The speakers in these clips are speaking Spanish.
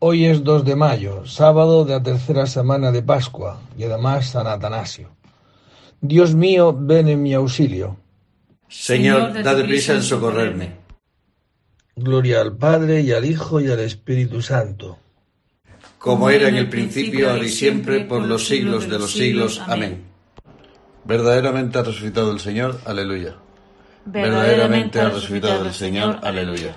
Hoy es 2 de mayo, sábado de la tercera semana de Pascua, y además San Atanasio. Dios mío, ven en mi auxilio. Señor, date prisa en socorrerme. Gloria al Padre y al Hijo y al Espíritu Santo. Como era en el principio, ahora y siempre, por los siglos de los siglos. Amén. Verdaderamente ha resucitado el Señor. Aleluya. Verdaderamente ha resucitado el Señor. Aleluya.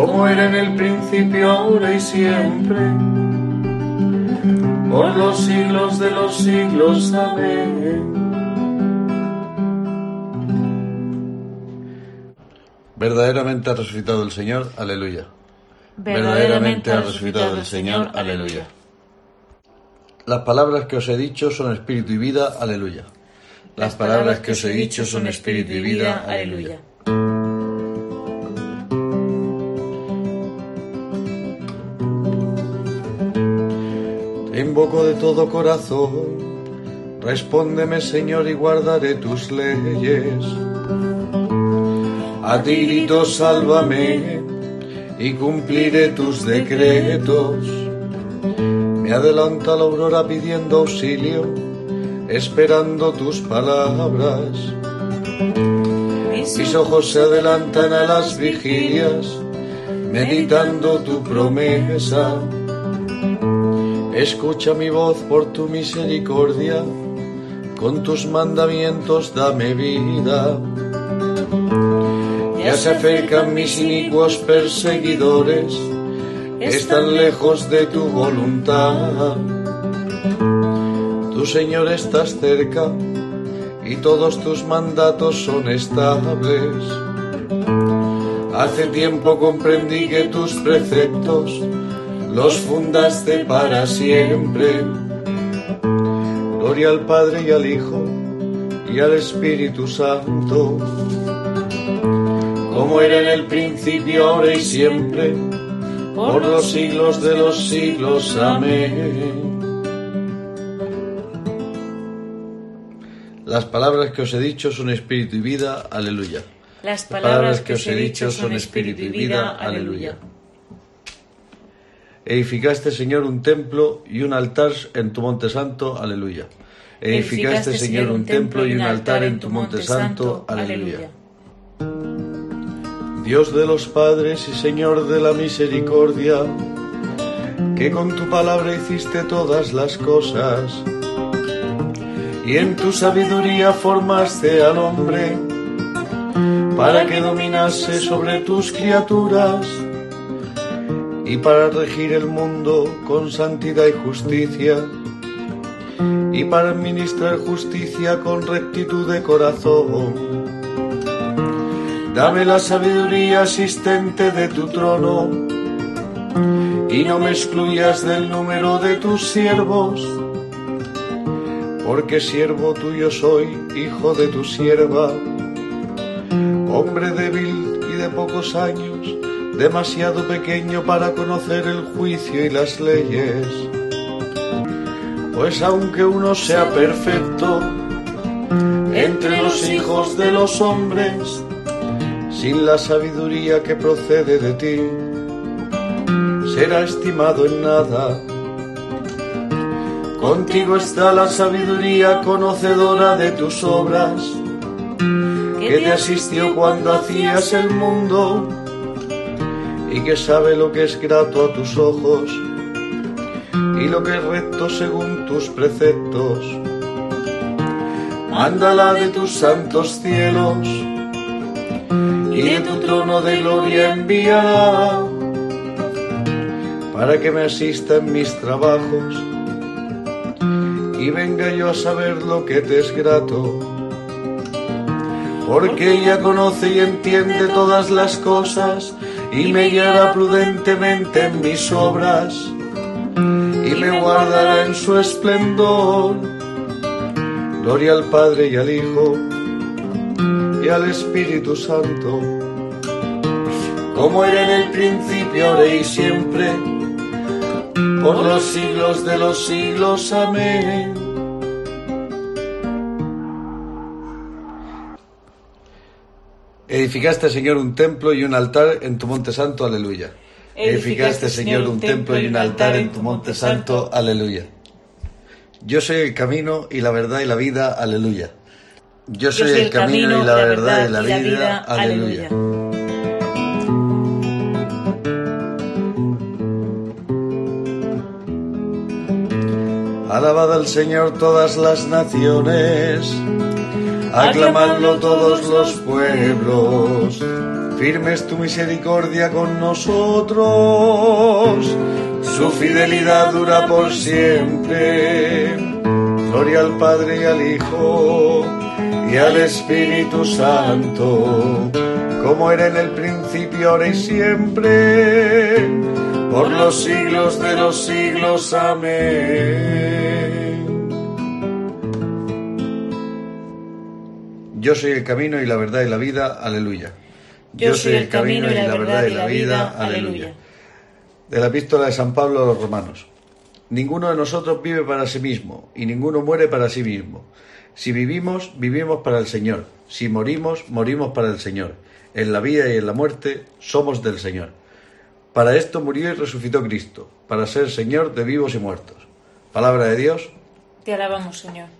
como era en el principio, ahora y siempre, por los siglos de los siglos. Amén. Verdaderamente ha resucitado el Señor, aleluya. Verdaderamente ha resucitado el Señor, aleluya. Las palabras que os he dicho son espíritu y vida, aleluya. Las palabras que os he dicho son espíritu y vida, aleluya. Invoco de todo corazón. Respóndeme, Señor, y guardaré tus leyes. A ti grito, sálvame, y cumpliré tus decretos. Me adelanta la aurora pidiendo auxilio, esperando tus palabras. Mis ojos se adelantan a las vigilias, meditando tu promesa Escucha mi voz por tu misericordia, con tus mandamientos dame vida. Ya se acercan mis inicuos perseguidores, están lejos de tu voluntad. Tu Señor estás cerca y todos tus mandatos son estables. Hace tiempo comprendí que tus preceptos los fundaste para siempre. Gloria al Padre y al Hijo y al Espíritu Santo, como era en el principio, ahora y siempre, por los siglos de los siglos. Amén. Las palabras que os he dicho son espíritu y vida. Aleluya. Las palabras que os he dicho son espíritu y vida. Aleluya. Edificaste, Señor, un templo y un altar en tu monte santo. Aleluya. Edificaste, Señor, un templo y un altar en tu monte santo. Aleluya. Dios de los padres y Señor de la misericordia, que con tu palabra hiciste todas las cosas, y en tu sabiduría formaste al hombre, para que dominase sobre tus criaturas y para regir el mundo con santidad y justicia, y para administrar justicia con rectitud de corazón. Dame la sabiduría asistente de tu trono, y no me excluyas del número de tus siervos, porque siervo tuyo soy, hijo de tu sierva, hombre débil y de pocos años demasiado pequeño para conocer el juicio y las leyes. Pues aunque uno sea perfecto, entre los hijos de los hombres, sin la sabiduría que procede de ti, será estimado en nada. Contigo está la sabiduría conocedora de tus obras, que te asistió cuando hacías el mundo y que sabe lo que es grato a tus ojos y lo que es recto según tus preceptos. Mándala de tus santos cielos y de tu trono de gloria envía para que me asista en mis trabajos y venga yo a saber lo que te es grato. Porque ella conoce y entiende todas las cosas y me guiará prudentemente en mis obras y me guardará en su esplendor. Gloria al Padre y al Hijo y al Espíritu Santo, como era en el principio, ahora y siempre, por los siglos de los siglos. Amén. Edificaste, Señor, un templo y un altar en tu monte santo, aleluya. Edificaste, Señor, un templo y un altar en tu monte santo, aleluya. Yo soy el camino y la verdad y la vida, aleluya. Yo soy, el, camino, y la verdad y la, vida, aleluya. Alabad al Señor todas las naciones aclamadlo todos los pueblos. Firme es tu misericordia con nosotros, su fidelidad dura por siempre. Gloria al Padre y al Hijo y al Espíritu Santo, como era en el principio, ahora y siempre, por los siglos de los siglos. Amén. Yo soy el camino y la verdad y la vida, aleluya. Yo soy el camino y la verdad y la vida, aleluya. De la epístola de San Pablo a los romanos. Ninguno de nosotros vive para sí mismo y ninguno muere para sí mismo. Si vivimos, vivimos para el Señor. Si morimos, morimos para el Señor. En la vida y en la muerte somos del Señor. Para esto murió y resucitó Cristo, para ser Señor de vivos y muertos. Palabra de Dios. Te alabamos, Señor.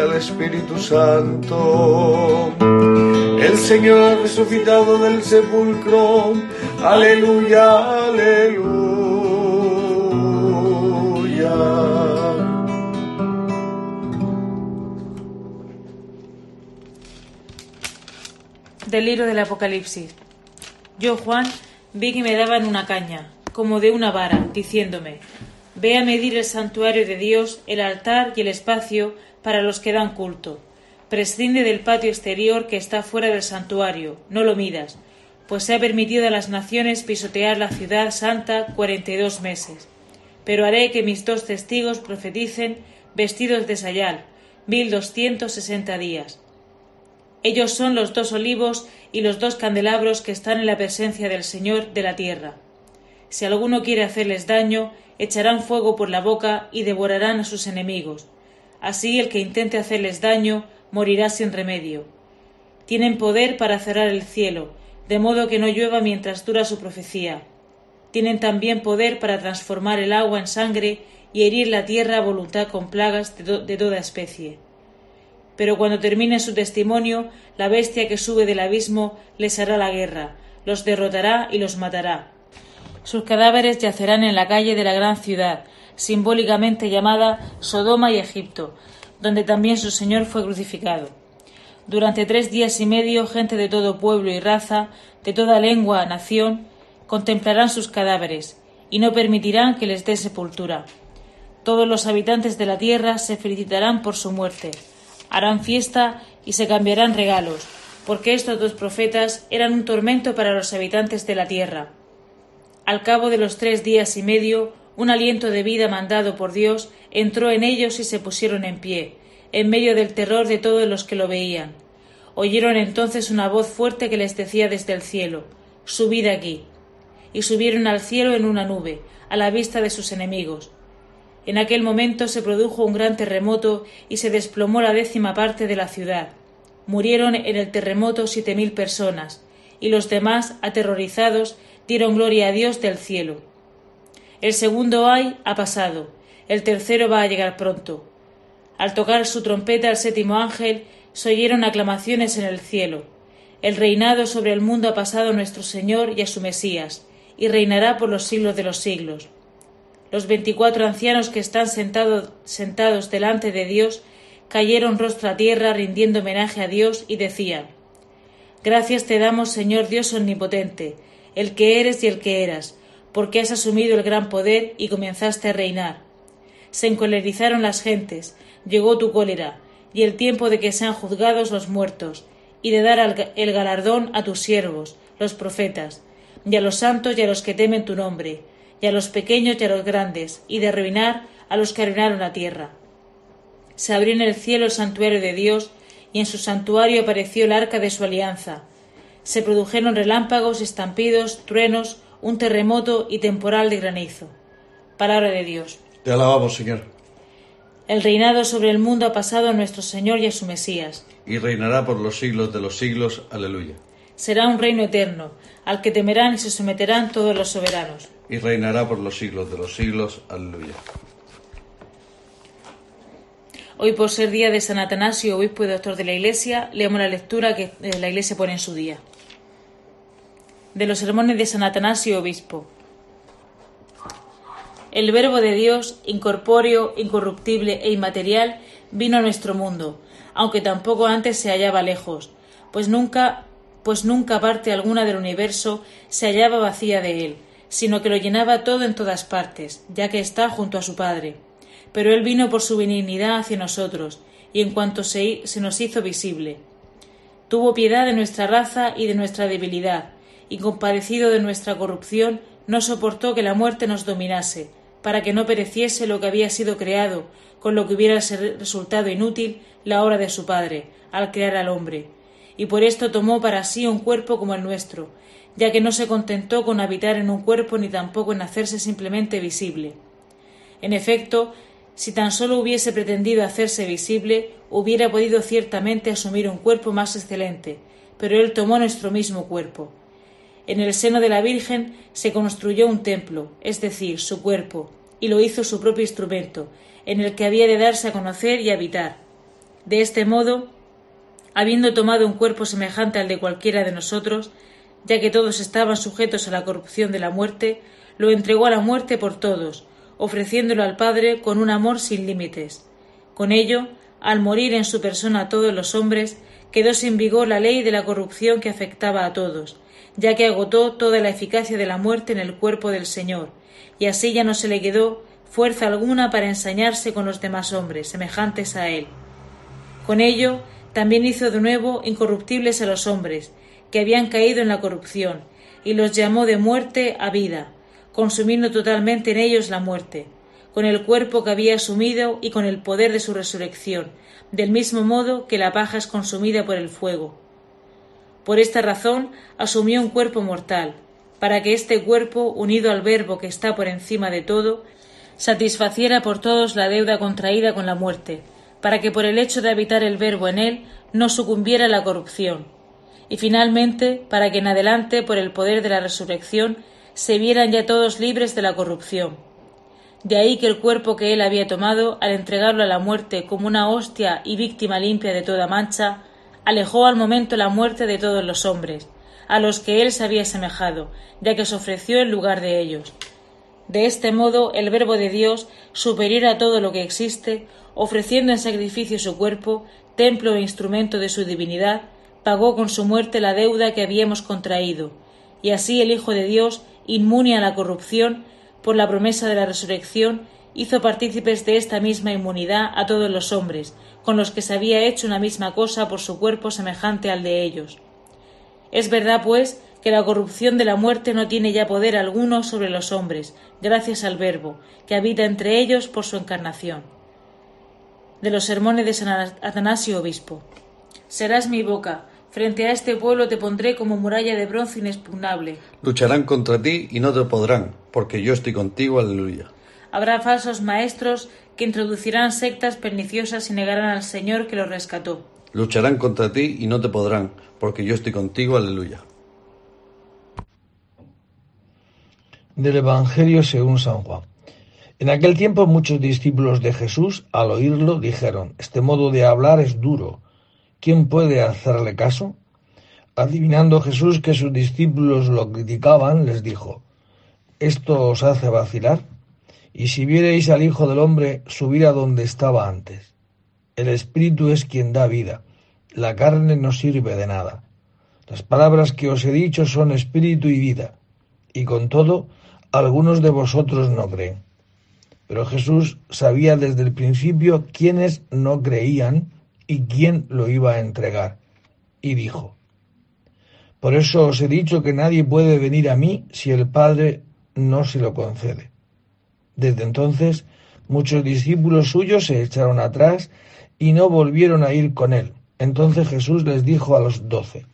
al Espíritu Santo. El Señor ha resucitado del sepulcro. Aleluya, aleluya. Del libro del Apocalipsis. Yo, Juan, vi que me daban una caña, como de una vara, diciéndome, Ve a medir el santuario de Dios, el altar y el espacio para los que dan culto. Prescinde del patio exterior que está fuera del santuario, no lo midas, pues se ha permitido a las naciones pisotear la ciudad santa cuarenta y dos meses. Pero haré que mis dos testigos profeticen vestidos de sayal, mil doscientos sesenta días. Ellos son los dos olivos y los dos candelabros que están en la presencia del Señor de la tierra. Si alguno quiere hacerles daño, echarán fuego por la boca y devorarán a sus enemigos. Así el que intente hacerles daño morirá sin remedio. Tienen poder para cerrar el cielo, de modo que no llueva mientras dura su profecía. Tienen también poder para transformar el agua en sangre y herir la tierra a voluntad con plagas de, toda especie. Pero cuando termine su testimonio, la bestia que sube del abismo les hará la guerra, los derrotará y los matará. Sus cadáveres yacerán en la calle de la gran ciudad, simbólicamente llamada Sodoma y Egipto, donde también su Señor fue crucificado. Durante tres días y medio, gente de todo pueblo y raza, de toda lengua, nación, contemplarán sus cadáveres, y no permitirán que les dé sepultura. Todos los habitantes de la tierra se felicitarán por su muerte, harán fiesta y se cambiarán regalos, porque estos dos profetas eran un tormento para los habitantes de la tierra. Al cabo de los tres días y medio, un aliento de vida mandado por Dios entró en ellos y se pusieron en pie, en medio del terror de todos los que lo veían. Oyeron entonces una voz fuerte que les decía desde el cielo Subid aquí. Y subieron al cielo en una nube, a la vista de sus enemigos. En aquel momento se produjo un gran terremoto y se desplomó la décima parte de la ciudad. Murieron en el terremoto siete mil personas, y los demás, aterrorizados, dieron gloria a Dios del cielo. El segundo ay ha pasado, el tercero va a llegar pronto. Al tocar su trompeta el séptimo ángel, se oyeron aclamaciones en el cielo. El reinado sobre el mundo ha pasado nuestro Señor y a su Mesías, y reinará por los siglos de los siglos. Los veinticuatro ancianos que están sentados delante de Dios cayeron rostro a tierra rindiendo homenaje a Dios y decían Gracias te damos, Señor Dios omnipotente, el que eres y el que eras, porque has asumido el gran poder y comenzaste a reinar. Se encolerizaron las gentes, llegó tu cólera, y el tiempo de que sean juzgados los muertos, y de dar el galardón a tus siervos, los profetas, y a los santos y a los que temen tu nombre, y a los pequeños y a los grandes, y de arruinar a los que arruinaron la tierra. Se abrió en el cielo el santuario de Dios, y en su santuario apareció el arca de su alianza. Se produjeron relámpagos, estampidos, truenos, un terremoto y temporal de granizo. Palabra de Dios. Te alabamos, Señor. El reinado sobre el mundo ha pasado a nuestro Señor y a su Mesías. Y reinará por los siglos de los siglos. Aleluya. Será un reino eterno, al que temerán y se someterán todos los soberanos. Y reinará por los siglos de los siglos. Aleluya. Hoy, por ser día de San Atanasio, obispo y doctor de la Iglesia, leemos la lectura que eh, la Iglesia pone en su día. De los sermones de San Atanasio, obispo. El Verbo de Dios, incorpóreo, incorruptible e inmaterial, vino a nuestro mundo, aunque tampoco antes se hallaba lejos, pues nunca, pues nunca parte alguna del universo se hallaba vacía de él, sino que lo llenaba todo en todas partes, ya que está junto a su Padre. Pero él vino por su benignidad hacia nosotros, y en cuanto se, se nos hizo visible. Tuvo piedad de nuestra raza y de nuestra debilidad, y compadecido de nuestra corrupción, no soportó que la muerte nos dominase, para que no pereciese lo que había sido creado, con lo que hubiera resultado inútil la obra de su Padre, al crear al hombre. Y por esto tomó para sí un cuerpo como el nuestro, ya que no se contentó con habitar en un cuerpo ni tampoco en hacerse simplemente visible. En efecto, si tan solo hubiese pretendido hacerse visible, hubiera podido ciertamente asumir un cuerpo más excelente, pero él tomó nuestro mismo cuerpo, en el seno de la Virgen se construyó un templo, es decir, su cuerpo, y lo hizo su propio instrumento, en el que había de darse a conocer y habitar. De este modo, habiendo tomado un cuerpo semejante al de cualquiera de nosotros, ya que todos estaban sujetos a la corrupción de la muerte, lo entregó a la muerte por todos, ofreciéndolo al Padre con un amor sin límites. Con ello, al morir en su persona a todos los hombres, quedó sin vigor la ley de la corrupción que afectaba a todos, ya que agotó toda la eficacia de la muerte en el cuerpo del Señor, y así ya no se le quedó fuerza alguna para ensañarse con los demás hombres, semejantes a él. Con ello, también hizo de nuevo incorruptibles a los hombres, que habían caído en la corrupción, y los llamó de muerte a vida, consumiendo totalmente en ellos la muerte, con el cuerpo que había asumido y con el poder de su resurrección, del mismo modo que la paja es consumida por el fuego. Por esta razón asumió un cuerpo mortal, para que este cuerpo, unido al Verbo que está por encima de todo, satisfaciera por todos la deuda contraída con la muerte, para que por el hecho de habitar el Verbo en él no sucumbiera la corrupción, y finalmente para que en adelante, por el poder de la resurrección, se vieran ya todos libres de la corrupción. De ahí que el cuerpo que él había tomado, al entregarlo a la muerte como una hostia y víctima limpia de toda mancha, alejó al momento la muerte de todos los hombres, a los que él se había semejado, ya que se ofreció en lugar de ellos. De este modo, el Verbo de Dios, superior a todo lo que existe, ofreciendo en sacrificio su cuerpo, templo e instrumento de su divinidad, pagó con su muerte la deuda que habíamos contraído, y así el Hijo de Dios, inmune a la corrupción, por la promesa de la resurrección, hizo partícipes de esta misma inmunidad a todos los hombres, con los que se había hecho una misma cosa por su cuerpo semejante al de ellos. Es verdad, pues, que la corrupción de la muerte no tiene ya poder alguno sobre los hombres, gracias al Verbo, que habita entre ellos por su encarnación. De los sermones de San Atanasio Obispo. Serás mi boca, frente a este pueblo te pondré como muralla de bronce inexpugnable. Lucharán contra ti y no te podrán, porque yo estoy contigo, aleluya. Habrá falsos maestros que introducirán sectas perniciosas y negarán al Señor que los rescató. Lucharán contra ti y no te podrán, porque yo estoy contigo, aleluya. del Evangelio según San Juan. En aquel tiempo muchos discípulos de Jesús, al oírlo, dijeron, Este modo de hablar es duro. ¿Quién puede hacerle caso? Adivinando Jesús que sus discípulos lo criticaban, les dijo, ¿Esto os hace vacilar? Y si viereis al Hijo del Hombre subir a donde estaba antes. El Espíritu es quien da vida, la carne no sirve de nada. Las palabras que os he dicho son espíritu y vida, y con todo algunos de vosotros no creen. Pero Jesús sabía desde el principio quiénes no creían y quién lo iba a entregar. Y dijo, Por eso os he dicho que nadie puede venir a mí si el Padre no se lo concede. Desde entonces muchos discípulos suyos se echaron atrás y no volvieron a ir con él. Entonces Jesús les dijo a los doce,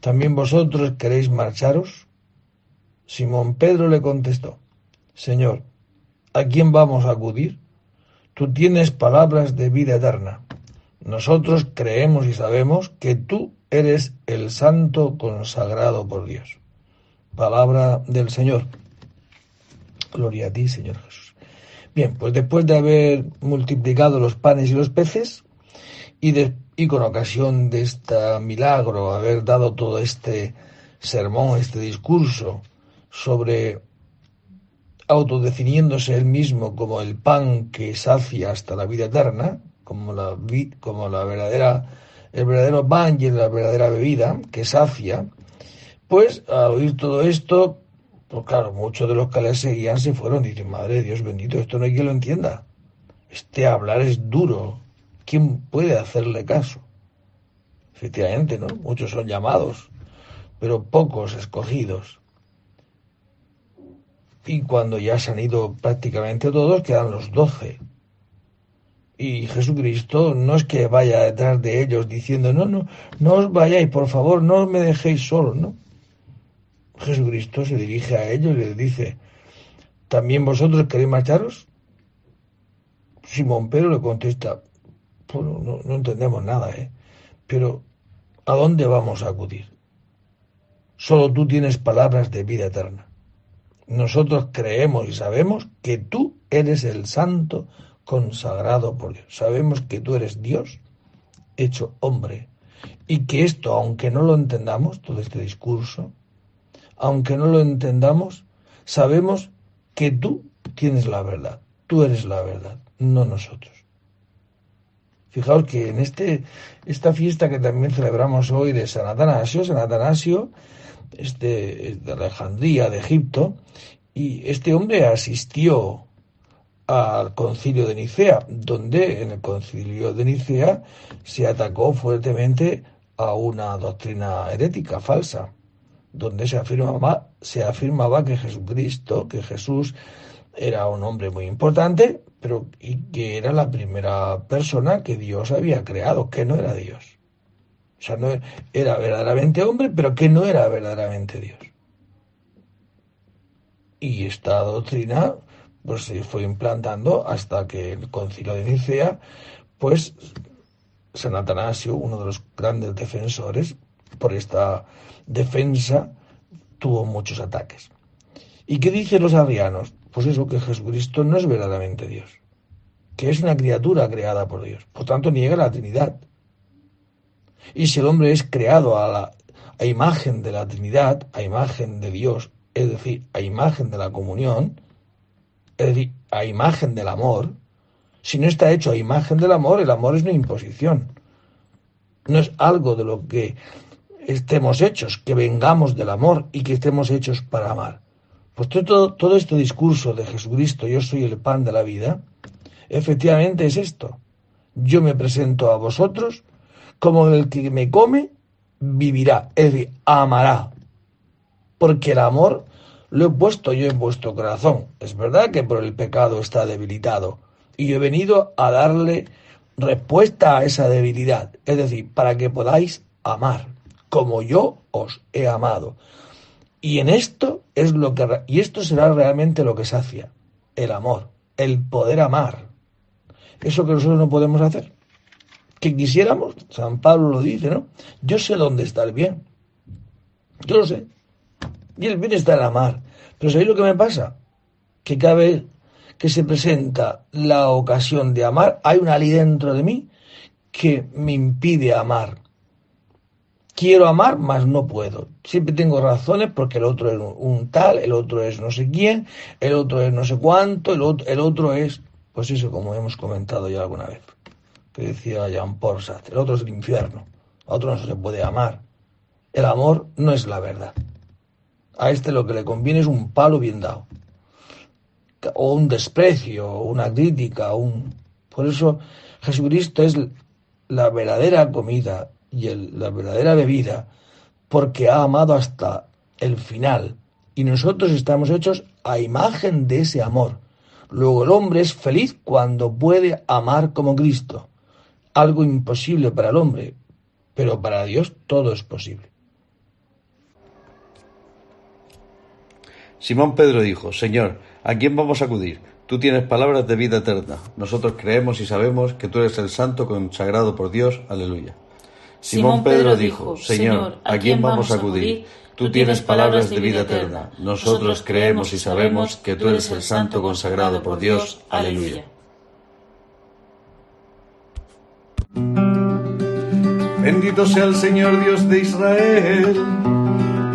¿también vosotros queréis marcharos? Simón Pedro le contestó, Señor, ¿a quién vamos a acudir? Tú tienes palabras de vida eterna. Nosotros creemos y sabemos que tú eres el santo consagrado por Dios. Palabra del Señor. Gloria a ti, Señor Jesús. Bien, pues después de haber multiplicado los panes y los peces, y, con ocasión de este milagro, haber dado todo este sermón, este discurso, sobre autodefiniéndose él mismo como el pan que sacia hasta la vida eterna, como la, como la verdadera, el verdadero y la verdadera bebida que sacia, pues al oír todo esto, pues claro, muchos de los que le seguían se fueron y dicen, madre Dios bendito, esto no hay quien lo entienda. Este hablar es duro. ¿Quién puede hacerle caso? Efectivamente, ¿no? Muchos son llamados, pero pocos escogidos. Y cuando ya se han ido prácticamente todos, quedan los doce. Y Jesucristo no es que vaya detrás de ellos diciendo, no, no, no os vayáis, por favor, no me dejéis solo, ¿no? Jesucristo se dirige a ellos y les dice, ¿también vosotros queréis marcharos? Simón Pedro le contesta, bueno, no, no entendemos nada, ¿eh? Pero, ¿a dónde vamos a acudir? Solo tú tienes palabras de vida eterna. Nosotros creemos y sabemos que tú eres el santo consagrado por Dios. Sabemos que tú eres Dios hecho hombre y que esto, aunque no lo entendamos, todo este discurso, aunque no lo entendamos, sabemos que tú tienes la verdad, tú eres la verdad, no nosotros. Fijaos que en este, esta fiesta que también celebramos hoy de San Atanasio, San Atanasio este, de Alejandría, de Egipto, y este hombre asistió al concilio de Nicea, donde en el concilio de Nicea se atacó fuertemente a una doctrina herética falsa, donde se afirmaba, se afirmaba que Jesucristo, que Jesús era un hombre muy importante, pero y que era la primera persona que Dios había creado, que no era Dios. O sea, no era verdaderamente hombre, pero que no era verdaderamente Dios. Y esta doctrina pues se fue implantando hasta que el concilio de Nicea, pues San Atanasio, uno de los grandes defensores, por esta defensa tuvo muchos ataques. ¿Y qué dicen los arrianos? Pues eso, que Jesucristo no es verdaderamente Dios, que es una criatura creada por Dios, por tanto niega la Trinidad. Y si el hombre es creado a la a imagen de la Trinidad, a imagen de Dios, es decir, a imagen de la comunión, a imagen del amor, si no está hecho a imagen del amor, el amor es una imposición. No es algo de lo que estemos hechos, que vengamos del amor y que estemos hechos para amar. Pues todo, todo este discurso de Jesucristo, yo soy el pan de la vida, efectivamente es esto. Yo me presento a vosotros como el que me come vivirá, es decir, amará. Porque el amor lo he puesto yo en vuestro corazón. Es verdad que por el pecado está debilitado. Y yo he venido a darle respuesta a esa debilidad. Es decir, para que podáis amar como yo os he amado. Y en esto es lo que y esto será realmente lo que sacia el amor, el poder amar. Eso que nosotros no podemos hacer. Que quisiéramos, San Pablo lo dice, ¿no? Yo sé dónde está el bien. Yo lo sé. Y el bien está en amar. Pero ¿sabéis lo que me pasa? Que cada vez que se presenta la ocasión de amar, hay una ley dentro de mí que me impide amar. Quiero amar, mas no puedo. Siempre tengo razones porque el otro es un tal, el otro es no sé quién, el otro es no sé cuánto, el otro, el otro es, pues eso como hemos comentado ya alguna vez, que decía Jean Paul el otro es el infierno, a otro no se puede amar. El amor no es la verdad. A este lo que le conviene es un palo bien dado. O un desprecio, o una crítica, un... Por eso Jesucristo es la verdadera comida y la verdadera bebida, porque ha amado hasta el final. Y nosotros estamos hechos a imagen de ese amor. Luego el hombre es feliz cuando puede amar como Cristo. Algo imposible para el hombre, pero para Dios todo es posible. Simón Pedro dijo, Señor, ¿a quién vamos a acudir? Tú tienes palabras de vida eterna. Nosotros creemos y sabemos que tú eres el santo consagrado por Dios. Aleluya. Simón Pedro dijo, Señor, ¿a quién vamos a acudir? Tú tienes palabras de vida eterna. Nosotros creemos y sabemos que tú eres el santo consagrado por Dios. Aleluya. Bendito sea el Señor Dios de Israel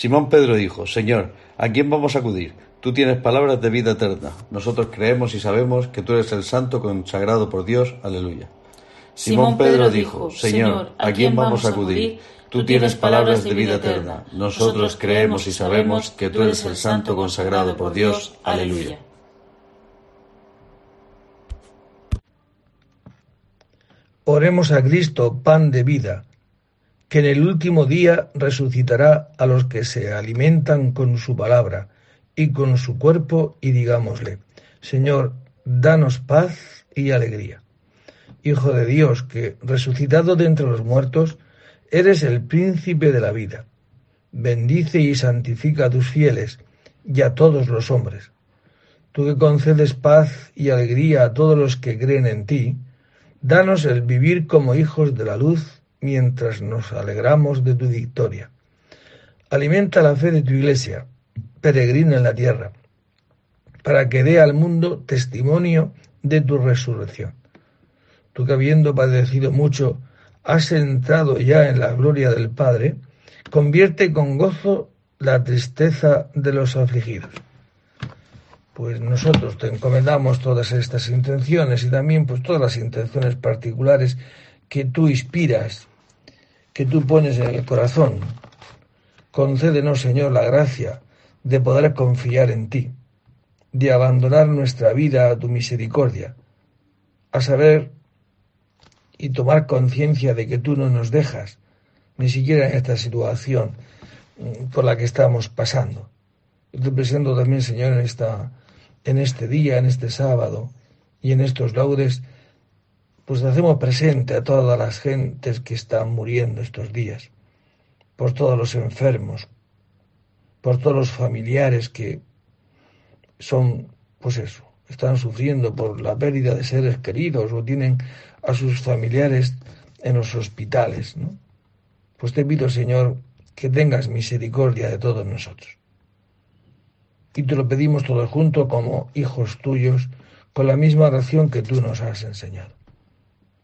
Simón Pedro dijo, Señor, ¿a quién vamos a acudir? Tú tienes palabras de vida eterna. Nosotros creemos y sabemos que tú eres el santo consagrado por Dios. Aleluya. Simón Pedro dijo, Señor, ¿a quién vamos a acudir? Tú tienes palabras de vida eterna. Nosotros creemos y sabemos que tú eres el santo consagrado por Dios. Aleluya. Oremos a Cristo, pan de vida que en el último día resucitará a los que se alimentan con su palabra y con su cuerpo, y digámosle, Señor, danos paz y alegría. Hijo de Dios, que, resucitado de entre los muertos, eres el príncipe de la vida. Bendice y santifica a tus fieles y a todos los hombres. Tú que concedes paz y alegría a todos los que creen en ti, danos el vivir como hijos de la luz mientras nos alegramos de tu victoria. Alimenta la fe de tu iglesia, peregrina en la tierra, para que dé al mundo testimonio de tu resurrección. Tú que habiendo padecido mucho, has entrado ya en la gloria del Padre, convierte con gozo la tristeza de los afligidos. Pues nosotros te encomendamos todas estas intenciones y también pues todas las intenciones particulares que tú inspiras, que tú pones en el corazón. Concédenos, Señor, la gracia de poder confiar en ti, de abandonar nuestra vida a tu misericordia, a saber y tomar conciencia de que tú no nos dejas, ni siquiera en esta situación mm, por la que estamos pasando. Te presento también, Señor, en, esta, en este día, en este sábado y en estos laudes, pues hacemos presente a todas las gentes que están muriendo estos días, por todos los enfermos, por todos los familiares que son, pues eso, están sufriendo por la pérdida de seres queridos o tienen a sus familiares en los hospitales, ¿no? Pues te pido, Señor, que tengas misericordia de todos nosotros. Y te lo pedimos todos juntos como hijos tuyos, con la misma oración que tú nos has enseñado.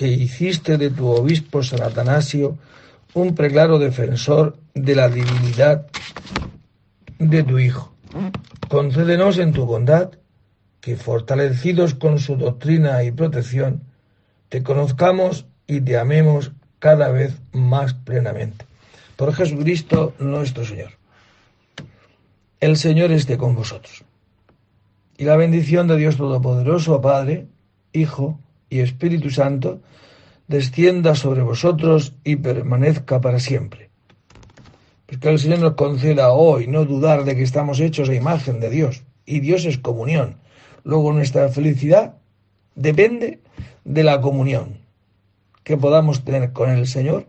que hiciste de tu obispo San Atanasio un preclaro defensor de la divinidad de tu Hijo. Concédenos en tu bondad que, fortalecidos con su doctrina y protección, te conozcamos y te amemos cada vez más plenamente. Por Jesucristo nuestro Señor. El Señor esté con vosotros. Y la bendición de Dios Todopoderoso, Padre, Hijo y Espíritu Santo, descienda sobre vosotros y permanezca para siempre. Pues que el Señor nos conceda hoy no dudar de que estamos hechos a imagen de Dios, y Dios es comunión. Luego nuestra felicidad depende de la comunión que podamos tener con el Señor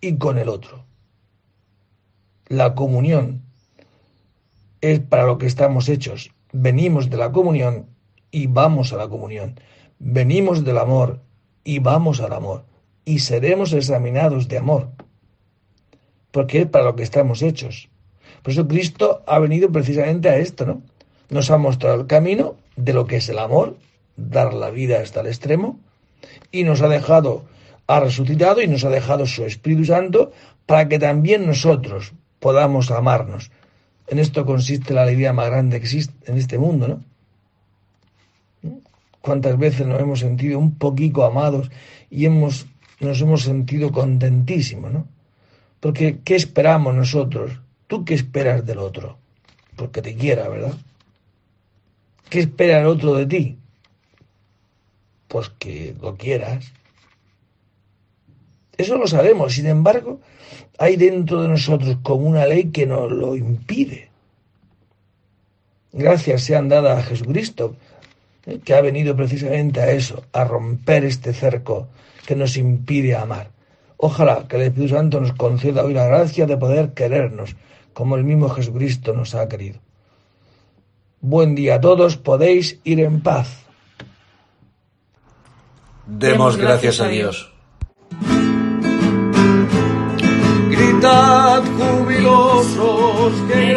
y con el otro. La comunión es para lo que estamos hechos. Venimos de la comunión y vamos a la comunión. Venimos del amor y vamos al amor. Y seremos examinados de amor. Porque es para lo que estamos hechos. Por eso Cristo ha venido precisamente a esto, ¿no? Nos ha mostrado el camino de lo que es el amor, dar la vida hasta el extremo, y nos ha dejado, ha resucitado y nos ha dejado su Espíritu Santo para que también nosotros podamos amarnos. En esto consiste la alegría más grande que existe en este mundo, ¿no? ¿Cuántas veces nos hemos sentido un poquito amados y hemos, nos hemos sentido contentísimos, ¿no? Porque ¿qué esperamos nosotros? ¿Tú qué esperas del otro? Porque te quiera, ¿verdad? ¿Qué espera el otro de ti? Pues que lo quieras. Eso lo sabemos, sin embargo, hay dentro de nosotros como una ley que nos lo impide. Gracias sean dadas a Jesucristo, que ha venido precisamente a eso, a romper este cerco que nos impide amar. Ojalá que el Espíritu Santo nos conceda hoy la gracia de poder querernos como el mismo Jesucristo nos ha querido. Buen día a todos, podéis ir en paz. Demos gracias a Dios. Gritad jubilosos que